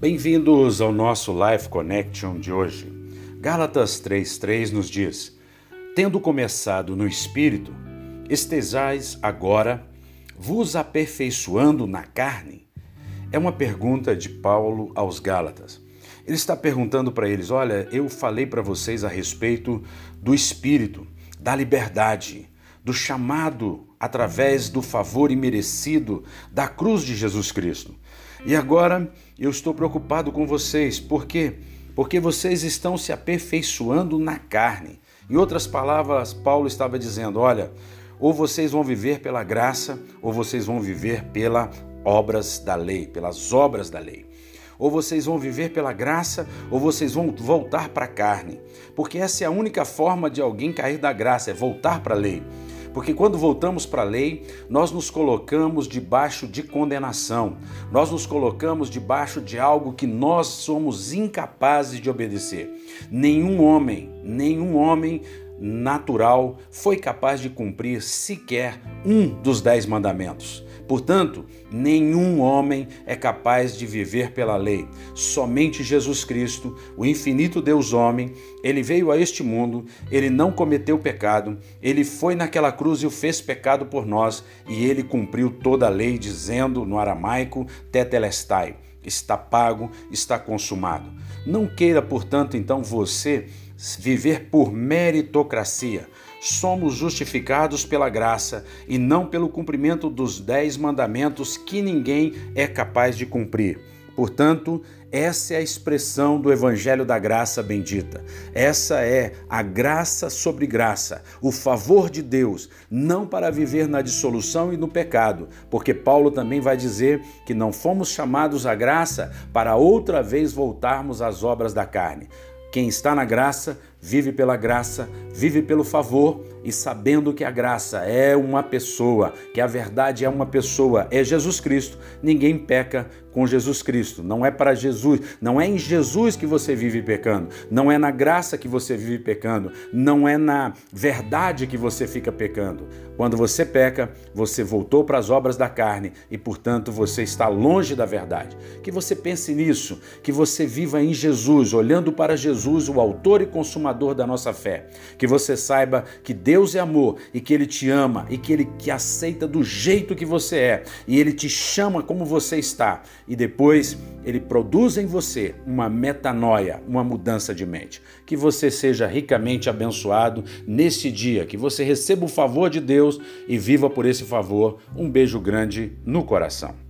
Bem-vindos ao nosso Life Connection de hoje. Gálatas 3,3 nos diz: Tendo começado no espírito, estejais agora vos aperfeiçoando na carne? É uma pergunta de Paulo aos Gálatas. Ele está perguntando para eles: Olha, eu falei para vocês a respeito do espírito, da liberdade, do chamado através do favor imerecido da cruz de Jesus Cristo. E agora eu estou preocupado com vocês, por quê? Porque vocês estão se aperfeiçoando na carne. Em outras palavras, Paulo estava dizendo: olha, ou vocês vão viver pela graça, ou vocês vão viver pelas obras da lei, pelas obras da lei. Ou vocês vão viver pela graça, ou vocês vão voltar para a carne. Porque essa é a única forma de alguém cair da graça, é voltar para a lei. Porque quando voltamos para a lei, nós nos colocamos debaixo de condenação, nós nos colocamos debaixo de algo que nós somos incapazes de obedecer. Nenhum homem, nenhum homem natural foi capaz de cumprir sequer um dos dez mandamentos. Portanto, nenhum homem é capaz de viver pela lei. Somente Jesus Cristo, o infinito Deus homem, ele veio a este mundo, ele não cometeu pecado, ele foi naquela cruz e o fez pecado por nós, e ele cumpriu toda a lei, dizendo no aramaico, tetelestai, está pago, está consumado. Não queira, portanto, então você viver por meritocracia. Somos justificados pela graça e não pelo cumprimento dos dez mandamentos que ninguém é capaz de cumprir. Portanto, essa é a expressão do Evangelho da Graça Bendita. Essa é a graça sobre graça, o favor de Deus, não para viver na dissolução e no pecado, porque Paulo também vai dizer que não fomos chamados à graça para outra vez voltarmos às obras da carne. Quem está na graça, vive pela graça, vive pelo favor e sabendo que a graça é uma pessoa, que a verdade é uma pessoa, é Jesus Cristo. Ninguém peca com Jesus Cristo. Não é para Jesus, não é em Jesus que você vive pecando, não é na graça que você vive pecando, não é na verdade que você fica pecando. Quando você peca, você voltou para as obras da carne e, portanto, você está longe da verdade. Que você pense nisso, que você viva em Jesus, olhando para Jesus, o autor e consumador da nossa fé. Que você saiba que Deus é amor e que ele te ama e que ele te aceita do jeito que você é e ele te chama como você está e depois ele produz em você uma metanoia, uma mudança de mente. Que você seja ricamente abençoado neste dia, que você receba o favor de Deus e viva por esse favor. Um beijo grande no coração.